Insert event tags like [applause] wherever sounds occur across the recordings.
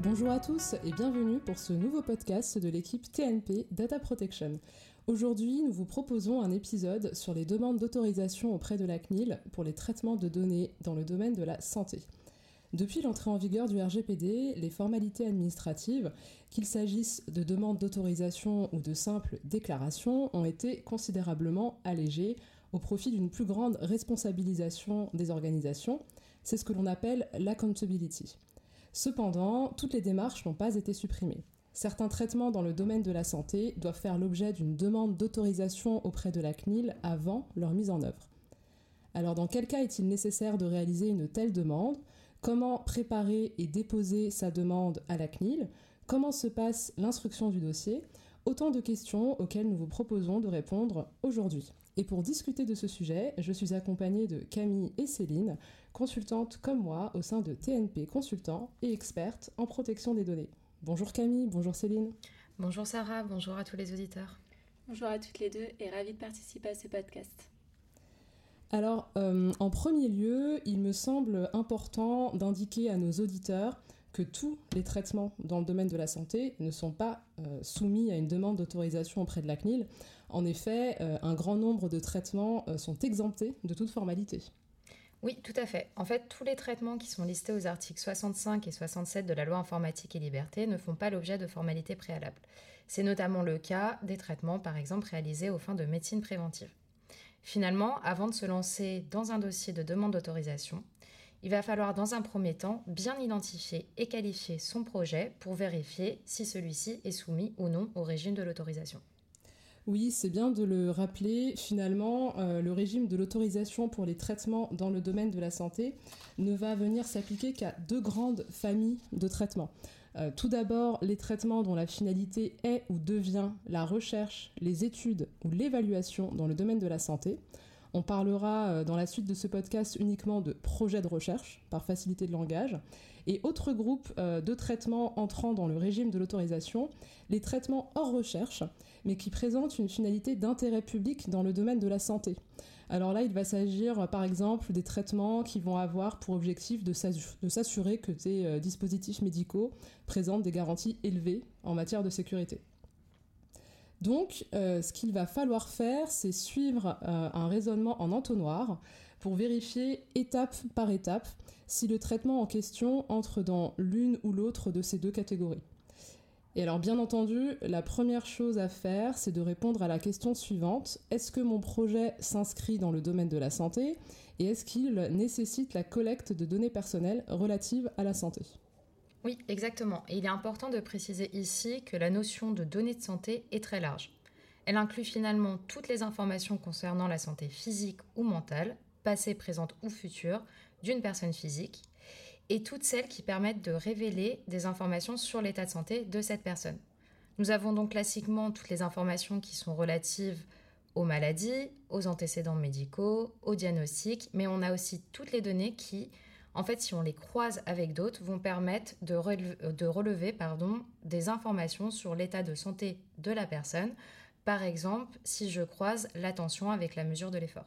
Bonjour à tous et bienvenue pour ce nouveau podcast de l'équipe TNP Data Protection. Aujourd'hui, nous vous proposons un épisode sur les demandes d'autorisation auprès de la CNIL pour les traitements de données dans le domaine de la santé. Depuis l'entrée en vigueur du RGPD, les formalités administratives, qu'il s'agisse de demandes d'autorisation ou de simples déclarations, ont été considérablement allégées au profit d'une plus grande responsabilisation des organisations. C'est ce que l'on appelle l'accountability. Cependant, toutes les démarches n'ont pas été supprimées. Certains traitements dans le domaine de la santé doivent faire l'objet d'une demande d'autorisation auprès de la CNIL avant leur mise en œuvre. Alors dans quel cas est-il nécessaire de réaliser une telle demande? Comment préparer et déposer sa demande à la CNIL? Comment se passe l'instruction du dossier? Autant de questions auxquelles nous vous proposons de répondre aujourd'hui. Et pour discuter de ce sujet, je suis accompagnée de Camille et Céline, consultantes comme moi au sein de TNP Consultants et expertes en protection des données. Bonjour Camille, bonjour Céline. Bonjour Sarah, bonjour à tous les auditeurs. Bonjour à toutes les deux et ravie de participer à ce podcast. Alors, euh, en premier lieu, il me semble important d'indiquer à nos auditeurs que tous les traitements dans le domaine de la santé ne sont pas euh, soumis à une demande d'autorisation auprès de la CNIL. En effet, euh, un grand nombre de traitements sont exemptés de toute formalité. Oui, tout à fait. En fait, tous les traitements qui sont listés aux articles 65 et 67 de la loi informatique et liberté ne font pas l'objet de formalités préalables. C'est notamment le cas des traitements, par exemple, réalisés aux fins de médecine préventive. Finalement, avant de se lancer dans un dossier de demande d'autorisation, il va falloir dans un premier temps bien identifier et qualifier son projet pour vérifier si celui-ci est soumis ou non au régime de l'autorisation. Oui, c'est bien de le rappeler. Finalement, euh, le régime de l'autorisation pour les traitements dans le domaine de la santé ne va venir s'appliquer qu'à deux grandes familles de traitements. Euh, tout d'abord, les traitements dont la finalité est ou devient la recherche, les études ou l'évaluation dans le domaine de la santé. On parlera euh, dans la suite de ce podcast uniquement de projets de recherche, par facilité de langage. Et autre groupe euh, de traitements entrant dans le régime de l'autorisation, les traitements hors recherche, mais qui présentent une finalité d'intérêt public dans le domaine de la santé. Alors là, il va s'agir par exemple des traitements qui vont avoir pour objectif de s'assurer que ces euh, dispositifs médicaux présentent des garanties élevées en matière de sécurité. Donc, euh, ce qu'il va falloir faire, c'est suivre euh, un raisonnement en entonnoir pour vérifier étape par étape si le traitement en question entre dans l'une ou l'autre de ces deux catégories. Et alors, bien entendu, la première chose à faire, c'est de répondre à la question suivante est-ce que mon projet s'inscrit dans le domaine de la santé et est-ce qu'il nécessite la collecte de données personnelles relatives à la santé? Oui, exactement. Il est important de préciser ici que la notion de données de santé est très large. Elle inclut finalement toutes les informations concernant la santé physique ou mentale, passée, présente ou future, d'une personne physique, et toutes celles qui permettent de révéler des informations sur l'état de santé de cette personne. Nous avons donc classiquement toutes les informations qui sont relatives aux maladies, aux antécédents médicaux, aux diagnostics, mais on a aussi toutes les données qui en fait, si on les croise avec d'autres, vont permettre de relever, pardon, des informations sur l'état de santé de la personne. Par exemple, si je croise l'attention avec la mesure de l'effort.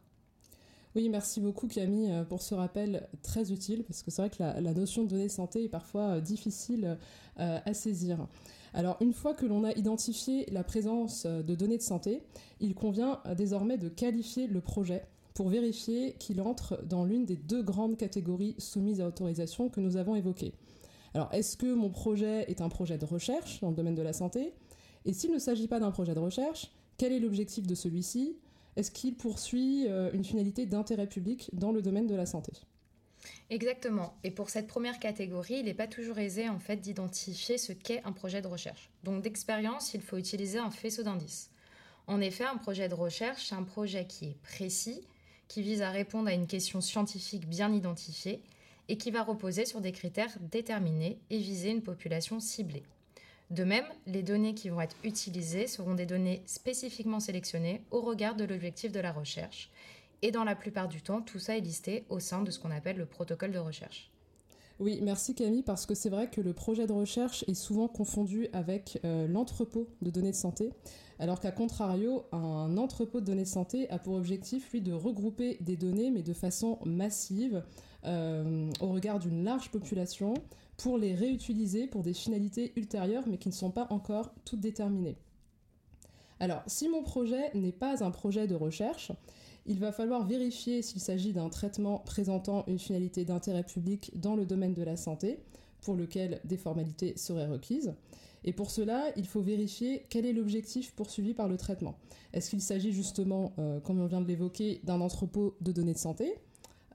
Oui, merci beaucoup Camille euh, pour ce rappel très utile parce que c'est vrai que la, notion de données santé est parfois euh, difficile euh, à saisir. Alors une fois que l'on a identifié la présence de données de santé, il convient désormais de qualifier le projet pour vérifier qu'il entre dans l'une des deux grandes catégories soumises à autorisation que nous avons évoquées. Alors, est-ce que mon projet est un projet de recherche dans le domaine de la santé? Et s'il ne s'agit pas d'un projet de recherche, quel est l'objectif de celui-ci? Est-ce qu'il poursuit euh, une finalité d'intérêt public dans le domaine de la santé? Exactement. Et pour cette première catégorie, il n'est pas toujours aisé en fait d'identifier ce qu'est un projet de recherche. Donc d'expérience, il faut utiliser un faisceau d'indices. En effet, un projet de recherche, c'est un projet qui est précis, qui vise à répondre à une question scientifique bien identifiée et qui va reposer sur des critères déterminés et viser une population ciblée. De même, les données qui vont être utilisées seront des données spécifiquement sélectionnées au regard de l'objectif de la recherche. Et dans la plupart du temps, tout ça est listé au sein de ce qu'on appelle le protocole de recherche. Oui, merci Camille, parce que c'est vrai que le projet de recherche est souvent confondu avec euh, l'entrepôt de données de santé, alors qu'à contrario, un entrepôt de données de santé a pour objectif, lui, de regrouper des données, mais de façon massive, euh, au regard d'une large population, pour les réutiliser pour des finalités ultérieures mais qui ne sont pas encore toutes déterminées. Alors, si mon projet n'est pas un projet de recherche, il va falloir vérifier s'il s'agit d'un traitement présentant une finalité d'intérêt public dans le domaine de la santé, pour lequel des formalités seraient requises. Et pour cela, il faut vérifier quel est l'objectif poursuivi par le traitement. Est-ce qu'il s'agit justement, euh, comme on vient de l'évoquer, d'un entrepôt de données de santé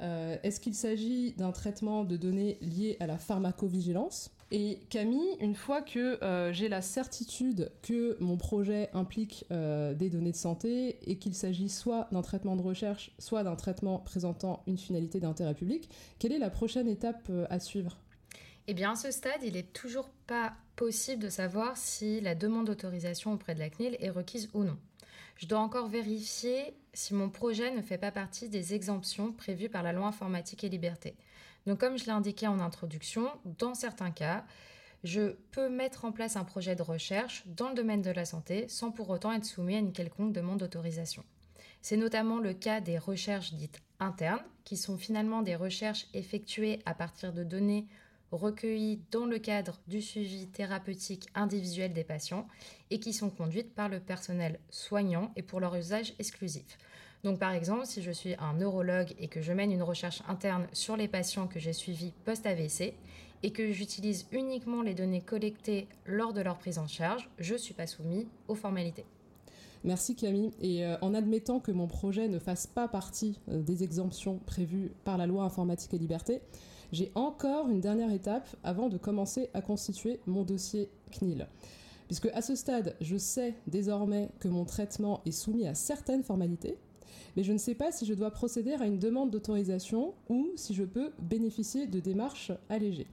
euh, Est-ce qu'il s'agit d'un traitement de données liées à la pharmacovigilance et Camille, une fois que euh, j'ai la certitude que mon projet implique des données de santé et qu'il s'agit soit d'un traitement de recherche, soit d'un traitement présentant une finalité d'intérêt public, quelle est la prochaine étape à suivre? Eh bien, à ce stade, il n'est toujours pas possible de savoir si la demande d'autorisation auprès de la CNIL est requise ou non. Je dois encore vérifier si mon projet ne fait pas partie des exemptions prévues par la loi informatique et liberté. Donc, comme je l'ai indiqué en introduction, dans certains cas, je peux mettre en place un projet de recherche dans le domaine de la santé sans pour autant être soumis à une quelconque demande d'autorisation. C'est notamment le cas des recherches dites internes, qui sont finalement des recherches effectuées à partir de données recueillies dans le cadre du suivi thérapeutique individuel des patients et qui sont conduites par le personnel soignant et pour leur usage exclusif. Donc par exemple, si je suis un neurologue et que je mène une recherche interne sur les patients que j'ai suivis post-AVC et que j'utilise uniquement les données collectées lors de leur prise en charge, je ne suis pas soumis aux formalités. Merci Camille. Et euh, en admettant que mon projet ne fasse pas partie euh, des exemptions prévues par la loi informatique et liberté, j'ai encore une dernière étape avant de commencer à constituer mon dossier CNIL. Puisque à ce stade, je sais désormais que mon traitement est soumis à certaines formalités, mais je ne sais pas si je dois procéder à une demande d'autorisation ou si je peux bénéficier de démarches allégées.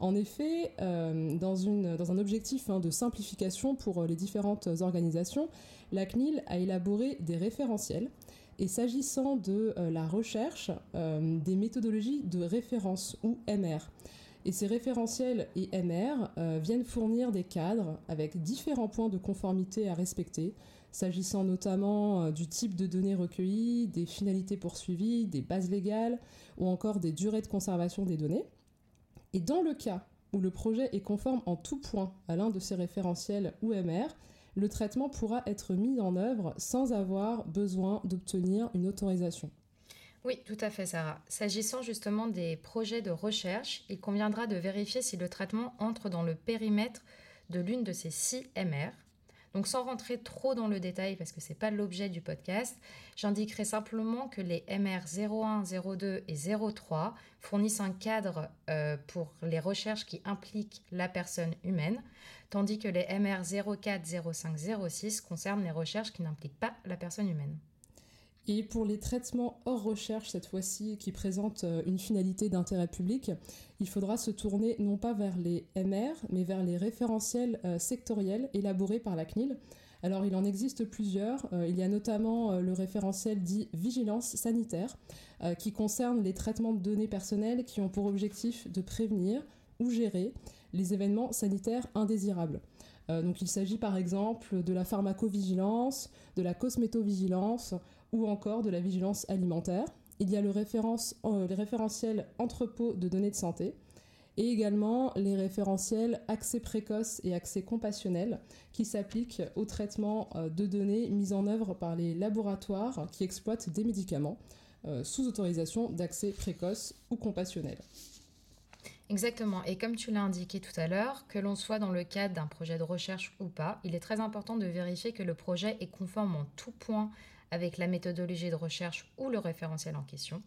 En effet, euh, dans, dans, un objectif hein, de simplification pour les différentes organisations, la CNIL a élaboré des référentiels et s'agissant de euh, la recherche, euh, des méthodologies de référence ou MR. Et ces référentiels et MR euh, viennent fournir des cadres avec différents points de conformité à respecter, s'agissant notamment du type de données recueillies, des finalités poursuivies, des bases légales ou encore des durées de conservation des données. Et dans le cas où le projet est conforme en tout point à l'un de ces référentiels ou MR, le traitement pourra être mis en œuvre sans avoir besoin d'obtenir une autorisation. Oui, tout à fait, Sarah. S'agissant justement des projets de recherche, il conviendra de vérifier si le traitement entre dans le périmètre de l'une de ces six MR, donc sans rentrer trop dans le détail parce que ce n'est pas l'objet du podcast, j'indiquerai simplement que les MR 01, 02 et 03 fournissent un cadre euh, pour les recherches qui impliquent la personne humaine, tandis que les MR 04, 05, 06 concernent les recherches qui n'impliquent pas la personne humaine. Et pour les traitements hors recherche, cette fois-ci, qui présentent euh, une finalité d'intérêt public, il faudra se tourner non pas vers les MR, mais vers les référentiels euh, sectoriels élaborés par la CNIL. Alors il en existe plusieurs. Euh, il y a notamment le référentiel dit vigilance sanitaire, qui concerne les traitements de données personnelles qui ont pour objectif de prévenir ou gérer les événements sanitaires indésirables. donc il s'agit par exemple de la pharmacovigilance, de la cosmétovigilance ou encore de la vigilance alimentaire. Il y a le euh, les référentiels entrepôt de données de santé et également les référentiels accès précoce et accès compassionnel qui s'appliquent au traitement euh, de données mises en œuvre par les laboratoires qui exploitent des médicaments euh, sous autorisation d'accès précoce ou compassionnel. Exactement. Et comme tu l'as indiqué tout à l'heure, que l'on soit dans le cadre d'un projet de recherche ou pas, il est très important de vérifier que le projet est conforme en tout point avec la méthodologie de recherche ou le référentiel en question.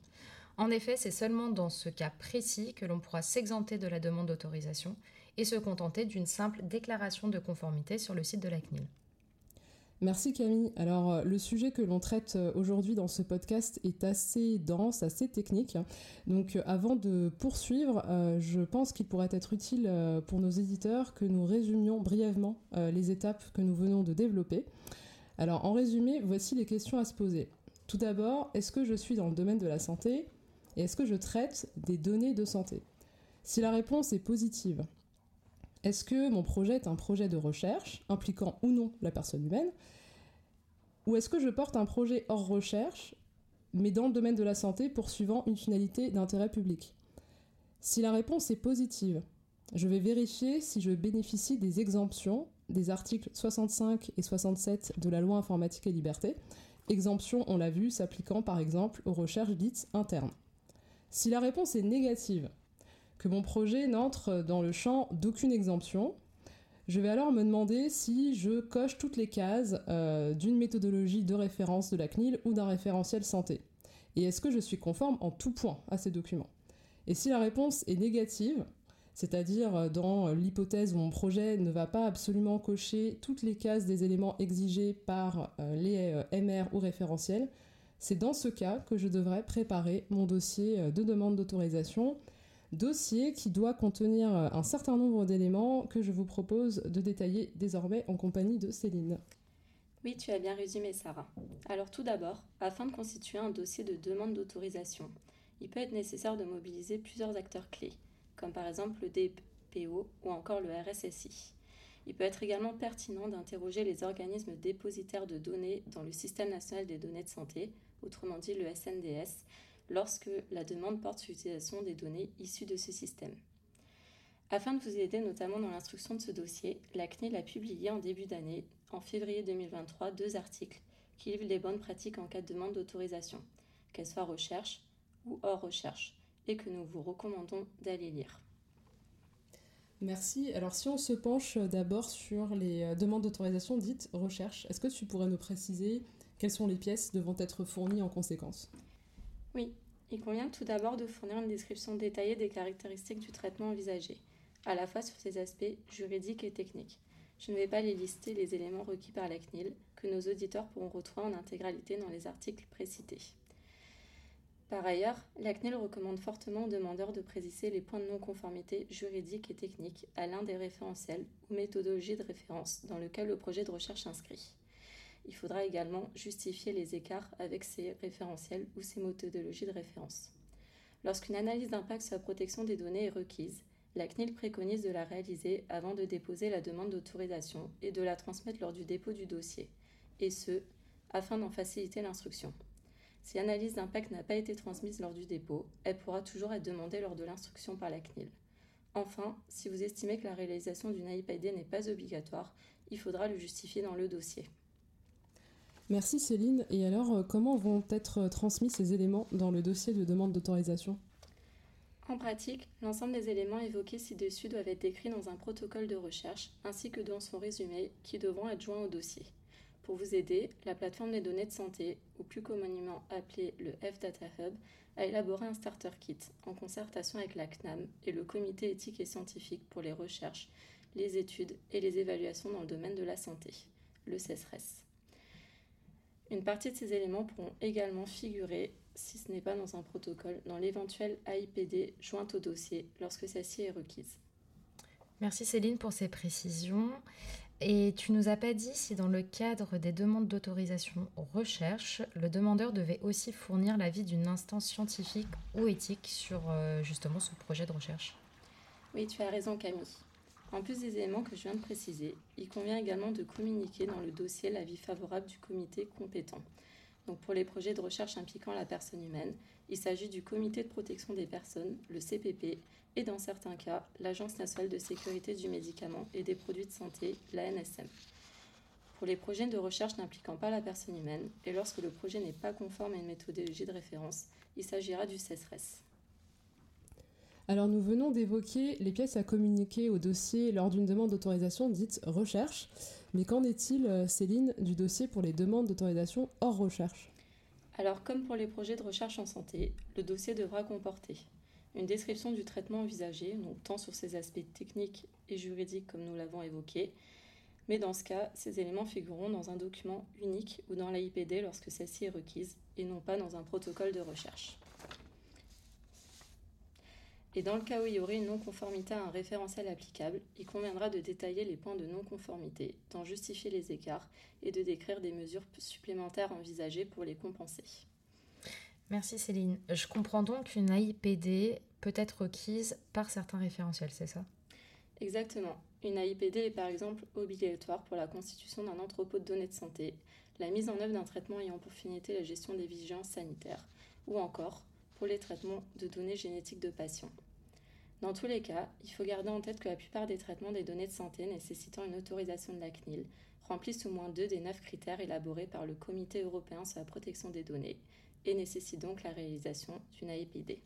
En effet, c'est seulement dans ce cas précis que l'on pourra s'exempter de la demande d'autorisation et se contenter d'une simple déclaration de conformité sur le site de la CNIL. Merci Camille. Alors euh, le sujet que l'on traite euh, aujourd'hui dans ce podcast est assez dense, assez technique. Donc euh, avant de poursuivre, je pense qu'il pourrait être utile pour nos éditeurs que nous résumions brièvement les étapes que nous venons de développer. Alors en résumé, voici les questions à se poser. Tout d'abord, est-ce que je suis dans le domaine de la santé et est-ce que je traite des données de santé? Si la réponse est positive, est-ce que mon projet est un projet de recherche impliquant ou non la personne humaine? Ou est-ce que je porte un projet hors recherche mais dans le domaine de la santé poursuivant une finalité d'intérêt public? Si la réponse est positive, Je vais vérifier si je bénéficie des exemptions des articles 65 et 67 de la loi informatique et liberté. Exemption, on l'a vu, s'appliquant par exemple aux recherches dites internes. Si la réponse est négative, que mon projet n'entre dans le champ d'aucune exemption, je vais alors me demander si je coche toutes les cases euh, d'une méthodologie de référence de la CNIL ou d'un référentiel santé. Et est-ce que je suis conforme en tout point à ces documents? Et si la réponse est négative, c'est-à-dire euh, dans l'hypothèse où mon projet ne va pas absolument cocher toutes les cases des éléments exigés par euh, les MR ou référentiels, c'est dans ce cas que je devrais préparer mon dossier de demande d'autorisation dossier qui doit contenir euh, un certain nombre d'éléments que je vous propose de détailler désormais en compagnie de Céline. Oui, tu as bien résumé, Sarah. Alors tout d'abord, afin de constituer un dossier de demande d'autorisation, il peut être nécessaire de mobiliser plusieurs acteurs clés, comme par exemple le DPO ou encore le RSSI. Il peut être également pertinent d'interroger les organismes dépositaires de données dans le Système national des données de santé, autrement dit le SNDS, lorsque la demande porte sur l'utilisation des données issues de ce système. Afin de vous aider notamment dans l'instruction de ce dossier, la CNIL a publié en début d'année, en février 2023, deux articles qui livrent les bonnes pratiques en cas de demande d'autorisation, qu'elles soient recherche ou hors recherche, et que nous vous recommandons d'aller lire. Merci. Alors si on se penche d'abord sur les euh, demandes d'autorisation dites recherche, est-ce que tu pourrais nous préciser quelles sont les pièces devant être fournies en conséquence? Oui, il convient tout d'abord de fournir une description détaillée des caractéristiques du traitement envisagé, à la fois sur ses aspects juridiques et techniques. Je ne vais pas les lister les éléments requis par la CNIL, que nos auditeurs pourront retrouver en intégralité dans les articles précités. Par ailleurs, la CNIL recommande fortement aux demandeurs de préciser les points de non-conformité juridiques et techniques à l'un des référentiels ou méthodologies de référence dans lequel le projet de recherche inscrit il faudra également justifier les écarts avec ces référentiels ou ces méthodologies de référence. Lorsqu'une analyse d'impact sur la protection des données est requise, la CNIL préconise de la réaliser avant de déposer la demande d'autorisation et de la transmettre lors du dépôt du dossier, et ce, afin d'en faciliter l'instruction. Si l'analyse d'impact n'a pas été transmise lors du dépôt, elle pourra toujours être demandée lors de l'instruction par la CNIL. Enfin, si vous estimez que la réalisation d'une AIPD n'est pas obligatoire, il faudra le justifier dans le dossier. Merci Céline. Et alors, euh, comment vont être transmis ces éléments dans le dossier de demande d'autorisation? En pratique, l'ensemble des éléments évoqués ci-dessus doivent être décrits dans un protocole de recherche ainsi que dans son résumé qui devront être joints au dossier. Pour vous aider, la plateforme des données de santé, ou plus communément appelée le F-Data Hub, a élaboré un starter kit en concertation avec la CNAM et le Comité éthique et scientifique pour les recherches, les études et les évaluations dans le domaine de la santé, le CESRES. Une partie de ces éléments pourront également figurer, si ce n'est pas dans un protocole, dans l'éventuel AIPD jointe au dossier lorsque celle-ci est requise. Merci Céline pour ces précisions. Et tu nous as pas dit si dans le cadre des demandes d'autorisation recherche, le demandeur devait aussi fournir l'avis d'une instance scientifique ou éthique sur euh, justement ce projet de recherche. Oui, tu as raison Camille. En plus des éléments que je viens de préciser, il convient également de communiquer dans le dossier l'avis favorable du comité compétent. Donc pour les projets de recherche impliquant la personne humaine, il s'agit du Comité de protection des personnes, le CPP, et dans certains cas, l'Agence nationale de sécurité du médicament et des produits de santé, l'ANSM. Pour les projets de recherche n'impliquant pas la personne humaine, et lorsque le projet n'est pas conforme à une méthodologie de référence, il s'agira du CESRES. Alors nous venons d'évoquer les pièces à communiquer au dossier lors d'une demande d'autorisation dite recherche. Mais qu'en est-il, euh, Céline, du dossier pour les demandes d'autorisation hors recherche? Alors comme pour les projets de recherche en santé, le dossier devra comporter une description du traitement envisagé, tant sur ses aspects techniques et juridiques comme nous l'avons évoqué, mais dans ce cas, ces éléments figureront dans un document unique ou dans l'AIPD lorsque celle-ci est requise et non pas dans un protocole de recherche. Et dans le cas où il y aurait une non-conformité à un référentiel applicable, il conviendra de détailler les points de non-conformité, d'en justifier les écarts et de décrire des mesures supplémentaires envisagées pour les compenser. Merci Céline. Je comprends donc qu'une AIPD peut être requise par certains référentiels, c'est ça? Exactement. Une AIPD est par exemple obligatoire pour la constitution d'un entrepôt de données de santé, la mise en œuvre d'un traitement ayant pour finalité la gestion des vigilances sanitaires, ou encore pour les traitements de données génétiques de patients. Dans tous les cas, il faut garder en tête que la plupart des traitements des données de santé nécessitant une autorisation de la CNIL remplissent au moins deux des neuf critères élaborés par le Comité européen sur la protection des données et nécessitent donc la réalisation d'une AIPD.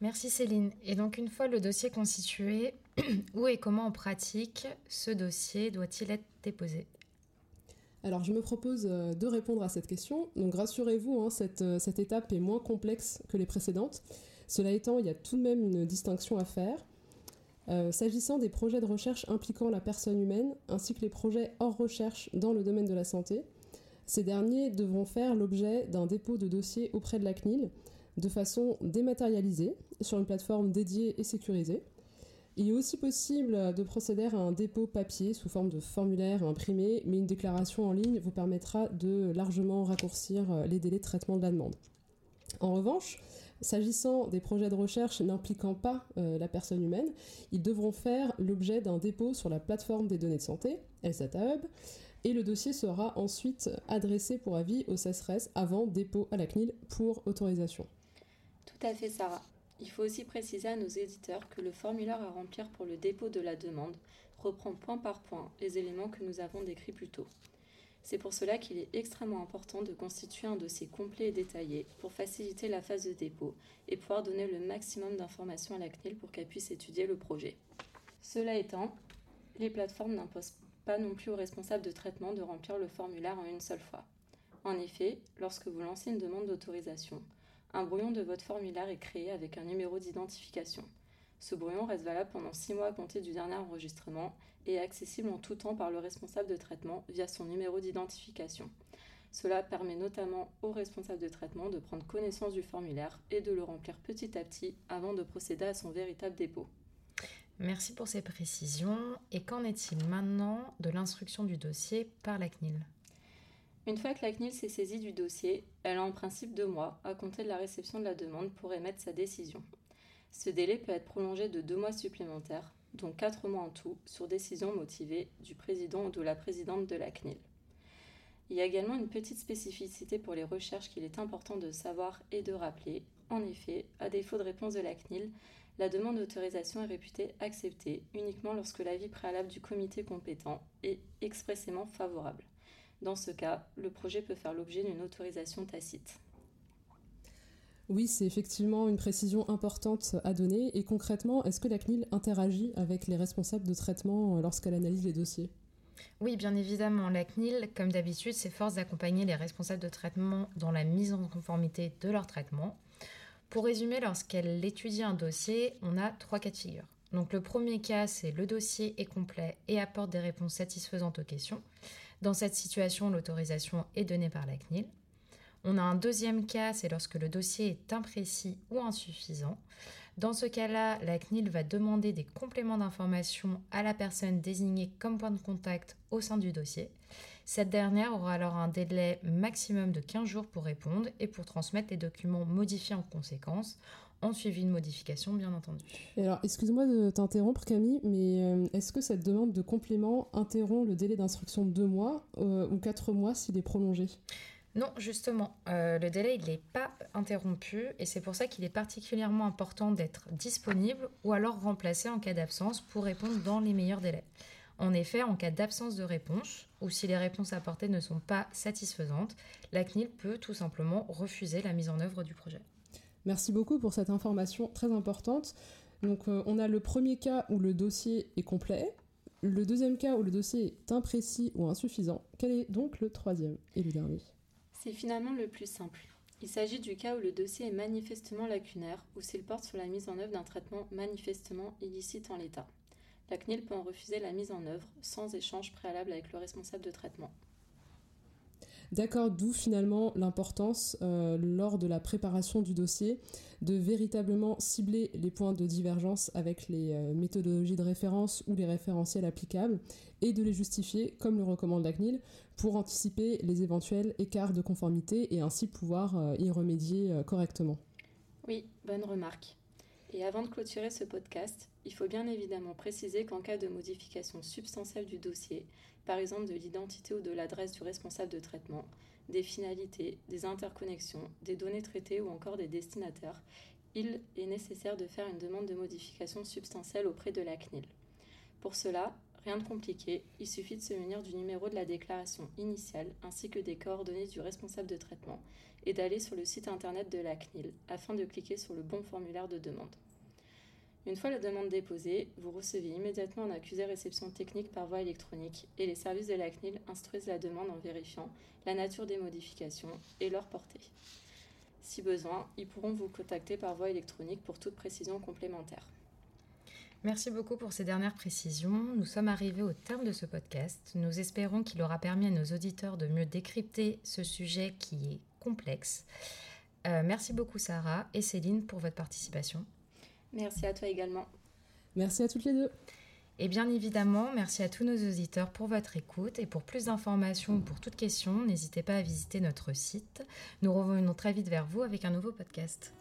Merci Céline. Et donc une fois le dossier constitué, [clears throat] où et comment en pratique ce dossier doit-il être déposé? Alors je me propose euh, de répondre à cette question. Donc rassurez-vous, hein, euh, cette, étape est moins complexe que les précédentes. Cela étant, il y a tout de même une distinction à faire. Euh, s'agissant des projets de recherche impliquant la personne humaine, ainsi que les projets hors recherche dans le domaine de la santé, ces derniers devront faire l'objet d'un dépôt de dossier auprès de la CNIL de façon dématérialisée sur une plateforme dédiée et sécurisée. Il est aussi possible de procéder à un dépôt papier sous forme de formulaire imprimé, mais une déclaration en ligne vous permettra de largement raccourcir les délais de traitement de la demande. En revanche, s'agissant des projets de recherche n'impliquant pas euh, la personne humaine, ils devront faire l'objet d'un dépôt sur la plateforme des données de santé, LSATA Hub, et le dossier sera ensuite adressé pour avis au CESRES avant dépôt à la CNIL pour autorisation. Tout à fait, Sarah. Il faut aussi préciser à nos éditeurs que le formulaire à remplir pour le dépôt de la demande reprend point par point les éléments que nous avons décrits plus tôt. C'est pour cela qu'il est extrêmement important de constituer un dossier complet et détaillé pour faciliter la phase de dépôt et pouvoir donner le maximum d'informations à la CNIL pour qu'elle puisse étudier le projet. Cela étant, les plateformes n'imposent pas non plus aux responsables de traitement de remplir le formulaire en une seule fois. En effet, lorsque vous lancez une demande d'autorisation, un brouillon de votre formulaire est créé avec un numéro d'identification. Ce brouillon reste valable pendant 6 mois à compter du dernier enregistrement et est accessible en tout temps par le responsable de traitement via son numéro d'identification. Cela permet notamment au responsable de traitement de prendre connaissance du formulaire et de le remplir petit à petit avant de procéder à son véritable dépôt. Merci pour ces précisions. Et qu'en est-il maintenant de l'instruction du dossier par la CNIL? Une fois que la CNIL s'est saisie du dossier, elle a en principe deux mois à compter de la réception de la demande pour émettre sa décision. Ce délai peut être prolongé de deux mois supplémentaires, dont quatre mois en tout, sur décision motivée du président ou de la présidente de la CNIL. Il y a également une petite spécificité pour les recherches qu'il est important de savoir et de rappeler. En effet, à défaut de réponse de la CNIL, la demande d'autorisation est réputée acceptée uniquement lorsque l'avis préalable du comité compétent est expressément favorable. Dans ce cas, le projet peut faire l'objet d'une autorisation tacite. Oui, c'est effectivement une précision importante à donner. Et concrètement, est-ce que la CNIL interagit avec les responsables de traitement euh, lorsqu'elle analyse les dossiers? Oui, bien évidemment. La CNIL, comme d'habitude, s'efforce d'accompagner les responsables de traitement dans la mise en conformité de leur traitement. Pour résumer, lorsqu'elle étudie un dossier, on a trois cas de figure. Donc le premier cas, c'est le dossier est complet et apporte des réponses satisfaisantes aux questions. Dans cette situation, l'autorisation est donnée par la CNIL. On a un deuxième cas, c'est lorsque le dossier est imprécis ou insuffisant. Dans ce cas-là, la CNIL va demander des compléments d'information à la personne désignée comme point de contact au sein du dossier. Cette dernière aura alors un délai maximum de 15 jours pour répondre et pour transmettre les documents modifiés en conséquence en suivi de modification, bien entendu. alors, excuse-moi de t'interrompre, Camille, mais euh, est-ce que cette demande de complément interrompt le délai d'instruction de deux mois euh, ou quatre mois s'il est prolongé? Non, justement, euh, le délai il n'est pas interrompu et c'est pour ça qu'il est particulièrement important d'être disponible ou alors remplacé en cas d'absence pour répondre dans les meilleurs délais. En effet, en cas d'absence de réponse ou si les réponses apportées ne sont pas satisfaisantes, la CNIL peut tout simplement refuser la mise en œuvre du projet. Merci beaucoup pour cette information très importante. Donc euh, on a le premier cas où le dossier est complet, le deuxième cas où le dossier est imprécis ou insuffisant. Quel est donc le troisième et le dernier? C'est finalement le plus simple. Il s'agit du cas où le dossier est manifestement lacunaire ou s'il porte sur la mise en œuvre d'un traitement manifestement illicite en l'état. La CNIL peut en refuser la mise en œuvre sans échange préalable avec le responsable de traitement. D'accord, d'où finalement l'importance euh, lors de la préparation du dossier de véritablement cibler les points de divergence avec les euh, méthodologies de référence ou les référentiels applicables et de les justifier comme le recommande la CNIL pour anticiper les éventuels écarts de conformité et ainsi pouvoir euh, y remédier correctement. Oui, bonne remarque. Et avant de clôturer ce podcast, il faut bien évidemment préciser qu'en cas de modification substantielle du dossier, par exemple de l'identité ou de l'adresse du responsable de traitement, des finalités, des interconnexions, des données traitées ou encore des destinataires, il est nécessaire de faire une demande de modification substantielle auprès de la CNIL. Pour cela, rien de compliqué, il suffit de se munir du numéro de la déclaration initiale ainsi que des coordonnées du responsable de traitement et d'aller sur le site internet de la CNIL afin de cliquer sur le bon formulaire de demande. Une fois la demande déposée, vous recevez immédiatement un accusé réception technique par voie électronique et les services de la CNIL instruisent la demande en vérifiant la nature des modifications et leur portée. Si besoin, ils pourront vous contacter par voie électronique pour toute précision complémentaire. Merci beaucoup pour ces dernières précisions. Nous sommes arrivés au terme de ce podcast. Nous espérons qu'il aura permis à nos auditeurs de mieux décrypter ce sujet qui est complexe. Euh, merci beaucoup Sarah et Céline pour votre participation. Merci à toi également. Merci à toutes les deux. Et bien évidemment, merci à tous nos auditeurs pour votre écoute et pour plus d'informations ou pour toute question, n'hésitez pas à visiter notre site. Nous revenons très vite vers vous avec un nouveau podcast.